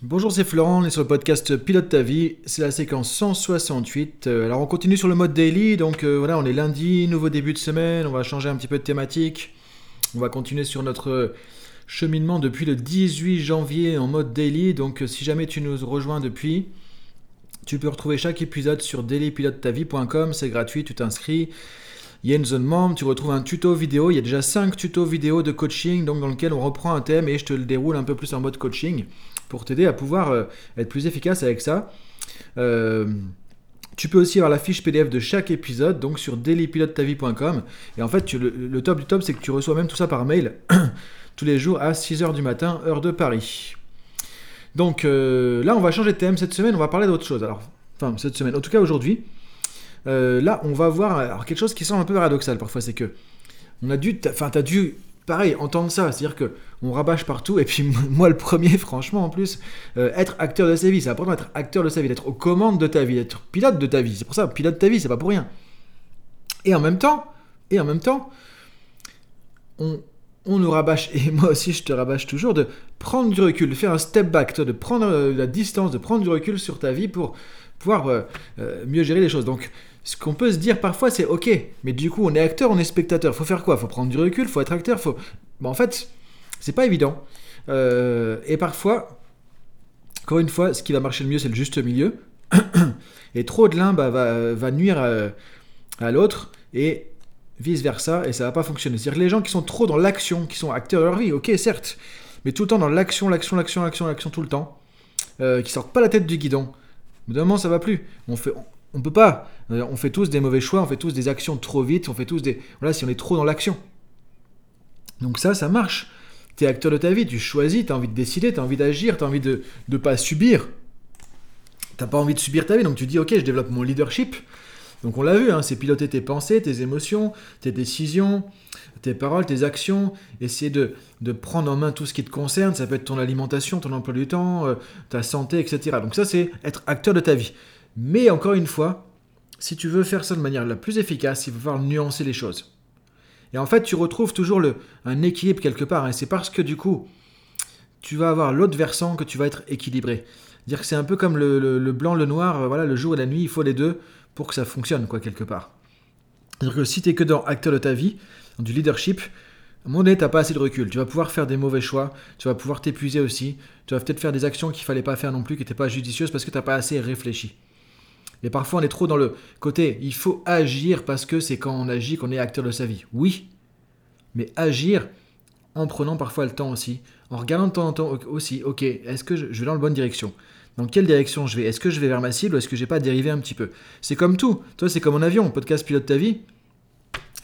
Bonjour, c'est Florent, on est sur le podcast Pilote ta vie, c'est la séquence 168. Euh, alors on continue sur le mode daily, donc euh, voilà, on est lundi, nouveau début de semaine, on va changer un petit peu de thématique. On va continuer sur notre cheminement depuis le 18 janvier en mode daily, donc euh, si jamais tu nous rejoins depuis, tu peux retrouver chaque épisode sur dailypilotetavie.com, c'est gratuit, tu t'inscris. Il y a une zone membre, tu retrouves un tuto vidéo, il y a déjà 5 tutos vidéo de coaching, dans lequel on reprend un thème et je te le déroule un peu plus en mode coaching pour t'aider à pouvoir euh, être plus efficace avec ça. Euh, tu peux aussi avoir la fiche PDF de chaque épisode, donc sur dailypilotetavie.com. Et en fait, le, top du top, c'est que tu reçois même tout ça par mail tous les jours à 6h du matin, heure de Paris. Donc euh, là, on va changer de thème cette semaine, on va parler d'autre chose. Alors, enfin, cette semaine, en tout cas aujourd'hui, là, on va voir quelque chose qui semble un peu paradoxal parfois, c'est que on a dû, enfin, as dû pareil, entendre ça, c'est-à-dire que on rabâche partout, et puis moi le premier, franchement, en plus, euh, être acteur de sa vie, c'est important d'être acteur de sa vie, d'être aux commandes de ta vie, d'être pilote de ta vie, c'est pour ça, pilote de ta vie, c'est pas pour rien. Et en même temps, et en même temps, on, on nous rabâche, et moi aussi je te rabâche toujours, de prendre du recul, de faire un step back, de prendre euh, la distance, de prendre du recul sur ta vie pour pouvoir euh, mieux gérer les choses. Donc ce qu'on peut se dire parfois, c'est ok, mais du coup, on est acteur, on est spectateur. Faut faire quoi? Faut prendre du recul, faut être acteur, faut. en fait, c'est pas évident. Euh, et parfois, encore une fois, ce qui va marcher le mieux, c'est le juste milieu. et trop de l'un bah, va, nuire à, l'autre et vice versa, et ça va pas fonctionner. C'est-à-dire que les gens qui sont trop dans l'action, qui sont acteurs de leur vie, ok, certes, mais tout le temps dans l'action, l'action, l'action, l'action, l'action, tout le temps, euh, qui sortent pas la tête du guidon. Au bout moment, ça va plus. On fait, on peut pas. Euh, on fait tous des mauvais choix, on fait tous des actions trop vite, on fait tous des. Voilà, si on est trop dans l'action. Donc ça, ça marche. Tu es acteur de ta vie, tu choisis, tu as envie de décider, tu as envie d'agir, tu as envie de ne pas subir. T'as pas envie de subir ta vie, donc tu dis ok, je développe mon leadership. Donc on l'a vu, hein, c'est piloter tes pensées, tes émotions, tes décisions, tes paroles, tes actions, essayer de, prendre en main tout ce qui te concerne, ça peut être ton alimentation, ton emploi du temps, euh, ta santé, etc. Donc ça c'est être acteur de ta vie. Mais encore une fois, si tu veux faire ça de manière la plus efficace, il va falloir nuancer les choses. Et en fait, tu retrouves toujours un équilibre quelque part. Et c'est parce que du coup, tu vas avoir l'autre versant que tu vas être équilibré. Dire que c'est un peu comme le, blanc, le noir, euh, voilà, le jour et la nuit, il faut les deux pour que ça fonctionne, quoi, quelque part. C'est-à-dire que si tu es que dans acteur de ta vie, dans du leadership, à un moment donné, tu pas assez de recul. Tu vas pouvoir faire des mauvais choix, tu vas pouvoir t'épuiser aussi, tu vas peut-être faire des actions qu'il fallait pas faire non plus, qui n'étaient pas judicieuses parce que tu pas assez réfléchi. Et parfois, on est trop dans le côté il faut agir parce que c'est quand on agit qu'on est acteur de sa vie. Oui, mais agir en prenant parfois le temps aussi, en regardant de temps en temps aussi, ok, est-ce que je, vais dans la bonne direction? Dans quelle direction je vais? Est-ce que je vais vers ma cible ou est-ce que j'ai pas dérivé un petit peu? C'est comme tout. Toi, c'est comme un avion. Podcast pilote ta vie,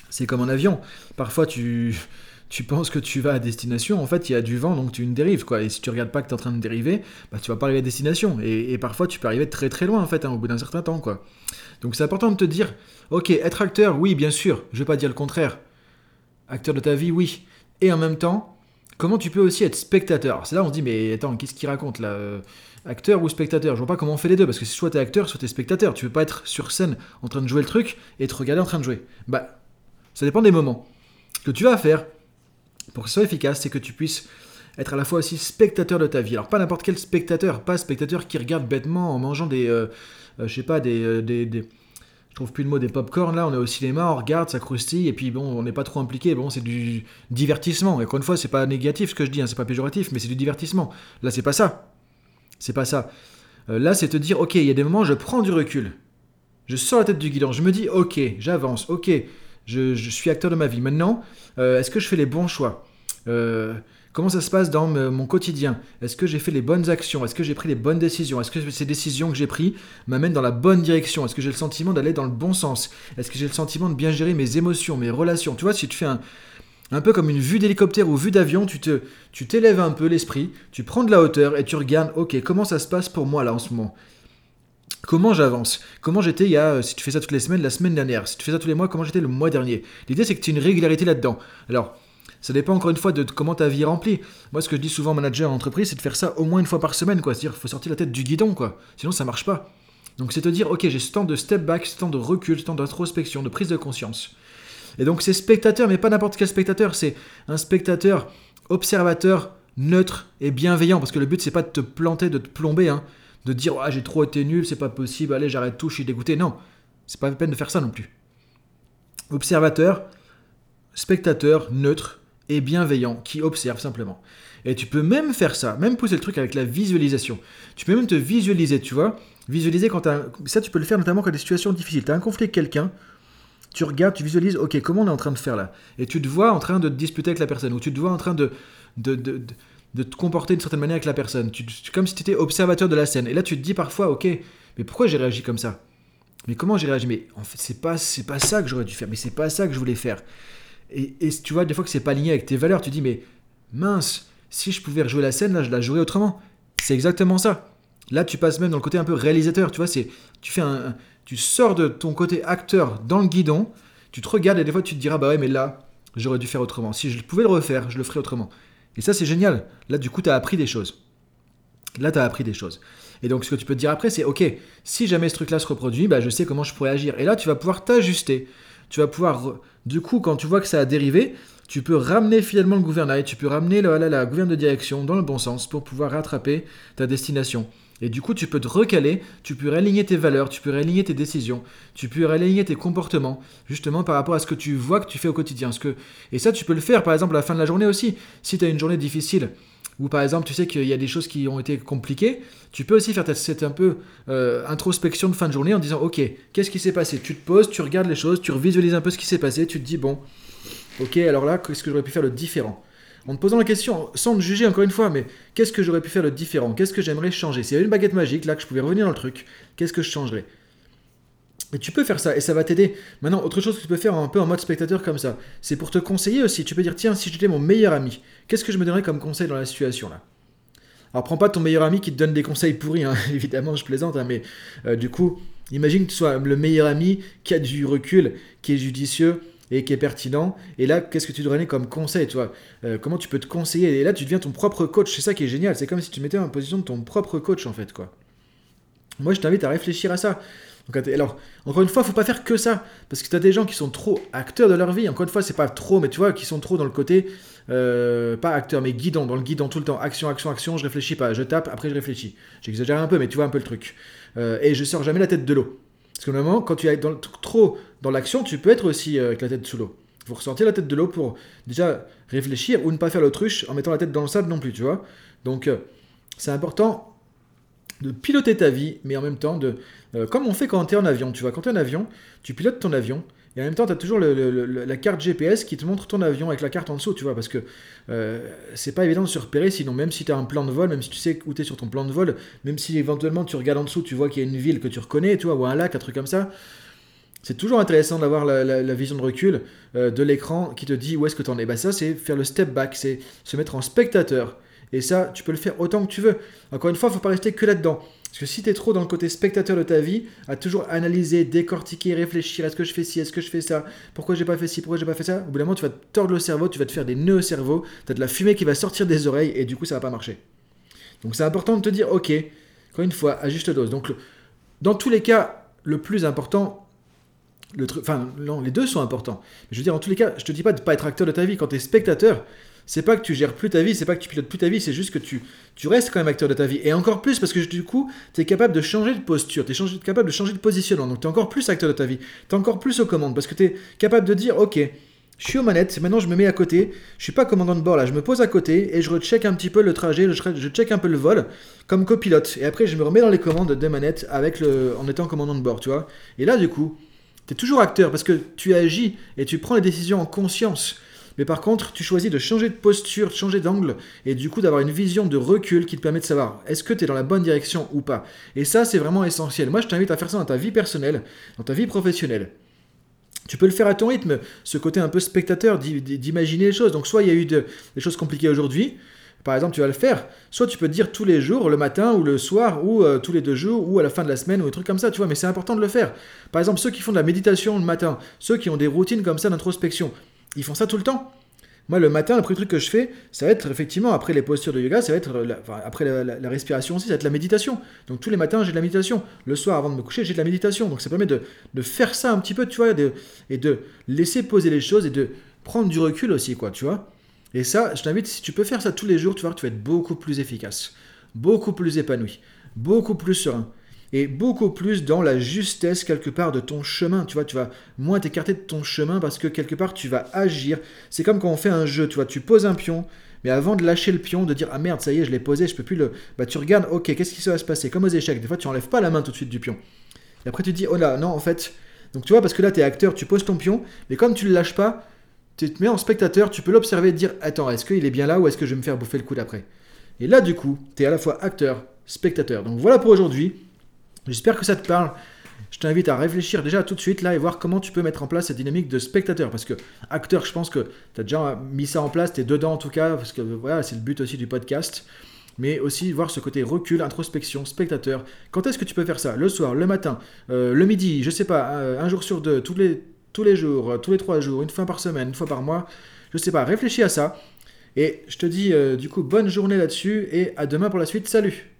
c'est comme un avion. Parfois, tu tu penses que tu vas à destination, en fait, il y a du vent, donc tu une dérive, quoi. Et si tu regardes pas que tu es en train de dériver, bah, tu vas pas arriver à destination. Et, parfois, tu peux arriver très très loin, en fait, hein, au bout d'un certain temps, quoi. Donc c'est important de te dire, ok, être acteur, oui, bien sûr, je vais pas dire le contraire. Acteur de ta vie, oui. Et en même temps, comment tu peux aussi être spectateur? C'est là on se dit, mais attends, qu'est-ce qu'il raconte là? Euh, Acteur ou spectateur? Je vois pas comment on fait les deux, parce que soit t'es acteur, soit t'es spectateur. Tu veux pas être sur scène en train de jouer le truc et te regarder en train de jouer. Bah, ça dépend des moments. Que tu vas faire, pour que ce soit efficace, c'est que tu puisses être à la fois aussi spectateur de ta vie. Alors pas n'importe quel spectateur, pas spectateur qui regarde bêtement en mangeant des, euh, euh, je sais pas, euh, des, des, je trouve plus le mot des pop-corn là, on est au cinéma, on regarde, ça croustille, et puis bon, on n'est pas trop impliqué, bon, c'est du divertissement. Et encore une fois, c'est pas négatif ce que je dis, hein, c'est pas péjoratif, mais c'est du divertissement. Là, c'est pas ça. C'est pas ça. là, c'est te dire, ok, il y a des moments, je prends du recul. Je sors la tête du guidon, je me dis, ok, j'avance, ok, je, suis acteur de ma vie. Maintenant, euh, est-ce que je fais les bons choix? Euh, Comment ça se passe dans mon quotidien? Est-ce que j'ai fait les bonnes actions? Est-ce que j'ai pris les bonnes décisions? Est-ce que ces décisions que j'ai prises m'amènent dans la bonne direction? Est-ce que j'ai le sentiment d'aller dans le bon sens? Est-ce que j'ai le sentiment de bien gérer mes émotions, mes relations? Tu vois, si tu fais un, un peu comme une vue d'hélicoptère ou vue d'avion, tu te, tu t'élèves un peu l'esprit, tu prends de la hauteur et tu regardes, ok, comment ça se passe pour moi là en ce moment? Comment j'avance? Comment j'étais il y a, si tu fais ça toutes les semaines, la semaine dernière Si tu fais ça tous les mois, comment j'étais le mois dernier? L'idée, c'est que tu aies une régularité là-dedans. Alors, ça dépend encore une fois de comment ta vie est remplie. Moi, ce que je dis souvent manager en entreprise, c'est de faire ça au moins une fois par semaine, quoi. C'est-à-dire, il faut sortir la tête du guidon, quoi. Sinon, ça marche pas. Donc, c'est te dire, ok, j'ai ce temps de step back, ce temps de recul, ce temps d'introspection, de prise de conscience. Et donc, c'est spectateur, mais pas n'importe quel spectateur, c'est un spectateur observateur neutre et bienveillant. Parce que le but, c'est pas de te planter, de te plomber, hein, de dire ah, j'ai trop été nul, c'est pas possible, allez, j'arrête tout, je suis dégoûté. Non, c'est pas la peine de faire ça non plus. Observateur, spectateur, neutre et bienveillant qui observe simplement. Et tu peux même faire ça, même pousser le truc avec la visualisation. Tu peux même te visualiser, tu vois. Visualiser quand Ça, tu peux le faire notamment quand des situations difficiles. Tu as un conflit avec quelqu'un, tu regardes, tu visualises, ok, comment on est en train de faire là? Et tu te vois en train de te disputer avec la personne, ou tu te vois en train de, de, de te comporter d'une certaine manière avec la personne. Tu, comme si tu étais observateur de la scène. Et là, tu te dis parfois, ok, mais pourquoi j'ai réagi comme ça? Mais comment j'ai réagi? Mais en fait, c'est pas, c'est pas ça que j'aurais dû faire, mais c'est pas ça que je voulais faire. Et, et tu vois, des fois que c'est pas aligné avec tes valeurs, tu dis, mais mince, si je pouvais rejouer la scène, là, je la jouerais autrement. C'est exactement ça. Là, tu passes même dans le côté un peu réalisateur, tu vois, c'est, tu fais un, tu sors de ton côté acteur dans le guidon, tu te regardes et des fois tu te diras, bah ouais, mais là, j'aurais dû faire autrement. Si je pouvais le refaire, je le ferais autrement. Et ça, c'est génial. Là, du coup, tu as appris des choses. Là, tu as appris des choses. Et donc, ce que tu peux te dire après, c'est, ok, si jamais ce truc-là se reproduit, bah, je sais comment je pourrais agir. Et là, tu vas pouvoir t'ajuster. Tu vas pouvoir, du coup, quand tu vois que ça a dérivé, tu peux ramener finalement le gouvernail, tu peux ramener la, la, la gouverne de direction dans le bon sens pour pouvoir rattraper ta destination. Et du coup, tu peux te recaler, tu peux réaligner tes valeurs, tu peux réaligner tes décisions, tu peux réaligner tes comportements, justement par rapport à ce que tu vois que tu fais au quotidien. Ce que... Et ça, tu peux le faire, par exemple, à la fin de la journée aussi. Si tu as une journée difficile, ou par exemple, tu sais qu'il y a des choses qui ont été compliquées, tu peux aussi faire cette un peu euh, introspection de fin de journée en disant, ok, qu'est-ce qui s'est passé? Tu te poses, tu regardes les choses, tu revisualises un peu ce qui s'est passé, tu te dis, bon, Ok, alors là, qu'est-ce que j'aurais pu faire de différent? En te posant la question, sans te juger encore une fois, mais qu'est-ce que j'aurais pu faire de différent? Qu'est-ce que j'aimerais changer? S'il y avait une baguette magique, là, que je pouvais revenir dans le truc, qu'est-ce que je changerais? Et tu peux faire ça et ça va t'aider. Maintenant, autre chose que tu peux faire un peu en mode spectateur comme ça, c'est pour te conseiller aussi. Tu peux dire tiens, si j'étais mon meilleur ami, qu'est-ce que je me donnerais comme conseil dans la situation là? Alors prends pas ton meilleur ami qui te donne des conseils pourris, hein. évidemment, je plaisante, hein, mais euh, du coup, imagine que tu sois le meilleur ami qui a du recul, qui est judicieux, et qui est pertinent. Et là, qu'est-ce que tu donner comme conseil, toi? Euh, Comment tu peux te conseiller? Et là, tu deviens ton propre coach. C'est ça qui est génial. C'est comme si tu mettais en position de ton propre coach, en fait, quoi. Moi, je t'invite à réfléchir à ça. alors, encore une fois, faut pas faire que ça, parce que tu as des gens qui sont trop acteurs de leur vie. Encore une fois, c'est pas trop, mais tu vois, qui sont trop dans le côté, euh, pas acteur, mais guidon, dans le guidon tout le temps. Action, action, action, je réfléchis pas, je tape, après je réfléchis. J'exagère un peu, mais tu vois un peu le truc. Euh, et je sors jamais la tête de l'eau. Parce que normalement, quand tu es dans, trop dans l'action, tu peux être aussi euh, avec la tête sous l'eau. Il faut ressortir la tête de l'eau pour déjà réfléchir ou ne pas faire l'autruche en mettant la tête dans le sable non plus, tu vois. Donc, euh, c'est important de piloter ta vie, mais en même temps de... Euh, comme on fait quand tu es en avion, tu vois. Quand tu es en avion, tu pilotes ton avion, et en même temps, tu as toujours la carte GPS qui te montre ton avion avec la carte en dessous, tu vois, parce que c'est pas évident de se repérer, sinon même si tu as un plan de vol, même si tu sais où tu es sur ton plan de vol, même si éventuellement tu regardes en dessous, tu vois qu'il y a une ville que tu reconnais, tu vois, ou un lac, un truc comme ça, c'est toujours intéressant d'avoir la, vision de recul euh, de l'écran qui te dit où est-ce que tu en es. Bah ça, c'est faire le step back, c'est se mettre en spectateur. Et ça, tu peux le faire autant que tu veux. Encore une fois, faut pas rester que là-dedans. Parce que si tu es trop dans le côté spectateur de ta vie, à toujours analyser, décortiquer, réfléchir, est-ce que je fais ci, est-ce que je fais ça, pourquoi j'ai pas fait ci, pourquoi j'ai pas fait ça, au bout d'un moment, tu vas te tordre le cerveau, tu vas te faire des nœuds au cerveau, tu as de la fumée qui va sortir des oreilles et du coup, ça va pas marcher. Donc c'est important de te dire, ok, encore une fois, à juste dose. Donc dans tous les cas, le plus important, enfin, les deux sont importants. Mais je veux dire, en tous les cas, je te dis pas de pas être acteur de ta vie. Quand tu es spectateur, c'est pas que tu gères plus ta vie, c'est pas que tu pilotes plus ta vie, c'est juste que tu, tu restes quand même acteur de ta vie. Et encore plus parce que du coup, tu es capable de changer de posture, tu es capable de changer de positionnement. Donc tu es encore plus acteur de ta vie. Tu es encore plus aux commandes parce que tu es capable de dire Ok, je suis aux manettes, maintenant je me mets à côté, je suis pas commandant de bord là, je me pose à côté et je recheck un petit peu le trajet, je check un peu le vol comme copilote. Et après je me remets dans les commandes des manettes avec le, en étant commandant de bord, tu vois. Et là du coup, tu es toujours acteur parce que tu agis et tu prends les décisions en conscience. Mais par contre, tu choisis de changer de posture, de changer d'angle, et du coup d'avoir une vision de recul qui te permet de savoir est-ce que tu es dans la bonne direction ou pas. Et ça, c'est vraiment essentiel. Moi, je t'invite à faire ça dans ta vie personnelle, dans ta vie professionnelle. Tu peux le faire à ton rythme, ce côté un peu spectateur, d'imaginer les choses. Donc soit il y a eu des choses compliquées aujourd'hui, par exemple, tu vas le faire. Soit tu peux te dire tous les jours, le matin ou le soir, ou euh, tous les deux jours, ou à la fin de la semaine, ou des trucs comme ça, tu vois. Mais c'est important de le faire. Par exemple, ceux qui font de la méditation le matin, ceux qui ont des routines comme ça d'introspection, ils font ça tout le temps. Moi, le matin, le premier truc que je fais, ça va être effectivement, après les postures de yoga, ça va être, après la, respiration aussi, ça va être la méditation. Donc tous les matins, j'ai de la méditation. Le soir, avant de me coucher, j'ai de la méditation. Donc ça permet de, faire ça un petit peu, tu vois, et de laisser poser les choses et de prendre du recul aussi, quoi, tu vois. Et ça, je t'invite, si tu peux faire ça tous les jours, tu vas tu vas être beaucoup plus efficace, beaucoup plus épanoui, beaucoup plus serein et beaucoup plus dans la justesse quelque part de ton chemin. Tu vois, tu vas moins t'écarter de ton chemin parce que quelque part tu vas agir. C'est comme quand on fait un jeu, tu vois, tu poses un pion, mais avant de lâcher le pion, de dire ah merde, ça y est, je l'ai posé, je peux plus le. Bah tu regardes, ok, qu'est-ce qui va se passer? Comme aux échecs, des fois tu enlèves pas la main tout de suite du pion. Et après tu dis oh là, non, en fait. Donc tu vois, parce que là tu es acteur, tu poses ton pion, mais comme tu le lâches pas, tu te mets en spectateur, tu peux l'observer et te dire attends, est-ce qu'il est bien là ou est-ce que je vais me faire bouffer le coup d'après Et là du coup, tu es à la fois acteur, spectateur. Donc voilà pour aujourd'hui. J'espère que ça te parle. Je t'invite à réfléchir déjà tout de suite là et voir comment tu peux mettre en place cette dynamique de spectateur. Parce que acteur, je pense que tu as déjà mis ça en place, tu es dedans en tout cas, parce que voilà, c'est le but aussi du podcast. Mais aussi voir ce côté recul, introspection, spectateur. Quand est-ce que tu peux faire ça? Le soir, le matin, euh, le midi, je sais pas, euh, un, jour sur deux, tous les, tous les jours, euh, tous les trois jours, une fois par semaine, une fois par mois. Je sais pas, réfléchis à ça. Et je te dis du coup bonne journée là-dessus et à demain pour la suite. Salut